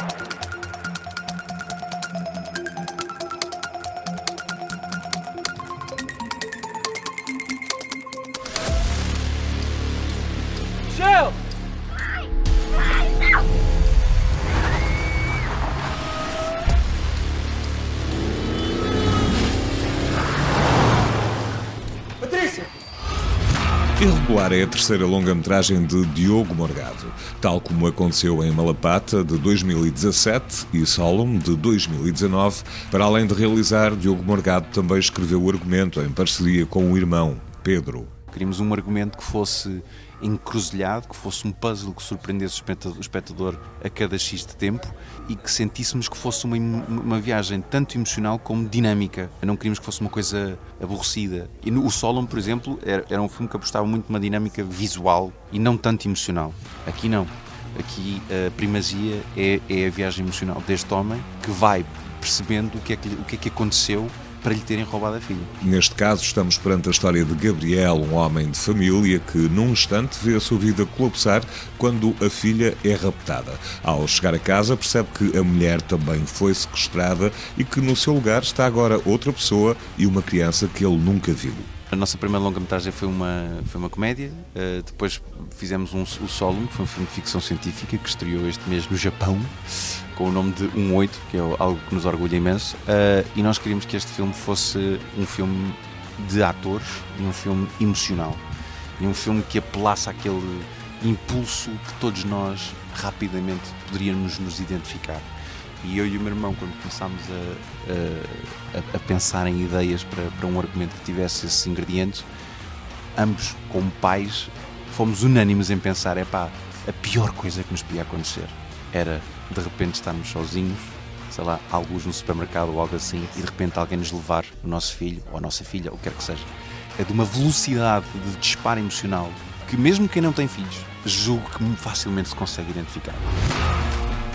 Thank you. Irregular é a terceira longa-metragem de Diogo Morgado, tal como aconteceu em Malapata, de 2017, e Solemn, de 2019. Para além de realizar, Diogo Morgado também escreveu o argumento em parceria com o irmão, Pedro. Queríamos um argumento que fosse encruzilhado, que fosse um puzzle que surpreendesse o espectador a cada X de tempo e que sentíssemos que fosse uma, uma viagem tanto emocional como dinâmica. Não queríamos que fosse uma coisa aborrecida. E no, o Solon, por exemplo, era, era um filme que apostava muito numa dinâmica visual e não tanto emocional. Aqui não. Aqui a primazia é, é a viagem emocional deste homem que vai percebendo o que é que, o que, é que aconteceu para lhe terem roubado a filha. Neste caso, estamos perante a história de Gabriel, um homem de família que, num instante, vê a sua vida colapsar quando a filha é raptada. Ao chegar a casa, percebe que a mulher também foi sequestrada e que no seu lugar está agora outra pessoa e uma criança que ele nunca viu. A nossa primeira longa-metragem foi uma, foi uma comédia, uh, depois fizemos um, o Solum, que foi um filme de ficção científica que estreou este mês no Japão, com o nome de 18, que é algo que nos orgulha imenso, uh, e nós queríamos que este filme fosse um filme de atores e um filme emocional, e um filme que apelasse àquele impulso que todos nós rapidamente poderíamos nos identificar. E eu e o meu irmão, quando começámos a, a, a pensar em ideias para, para um argumento que tivesse esses ingredientes, ambos, como pais, fomos unânimes em pensar: é pá, a pior coisa que nos podia acontecer era de repente estarmos sozinhos, sei lá, alguns no supermercado ou algo assim, e de repente alguém nos levar o nosso filho ou a nossa filha, ou quer que seja. É de uma velocidade de disparo emocional que, mesmo quem não tem filhos, julgo que facilmente se consegue identificar.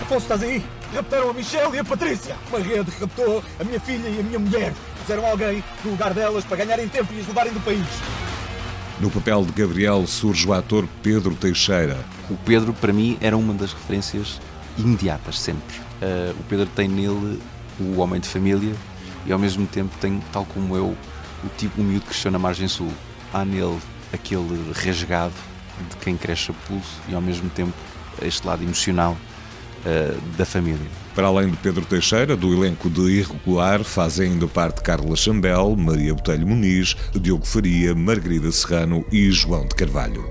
Afonso, estás aí? Raptaram a Michelle e a Patrícia. Uma rede raptou a minha filha e a minha mulher. Puseram alguém no lugar delas para ganharem tempo e as levarem do país. No papel de Gabriel surge o ator Pedro Teixeira. O Pedro, para mim, era uma das referências imediatas, sempre. Uh, o Pedro tem nele o homem de família e, ao mesmo tempo, tem, tal como eu, o tipo o miúdo que cresceu na margem sul. Há nele aquele resgado de quem cresce a pulso e, ao mesmo tempo, este lado emocional eh, da família. Para além de Pedro Teixeira, do elenco de Irregular fazem ainda parte Carla Chambel, Maria Botelho Muniz, Diogo Faria, Margarida Serrano e João de Carvalho.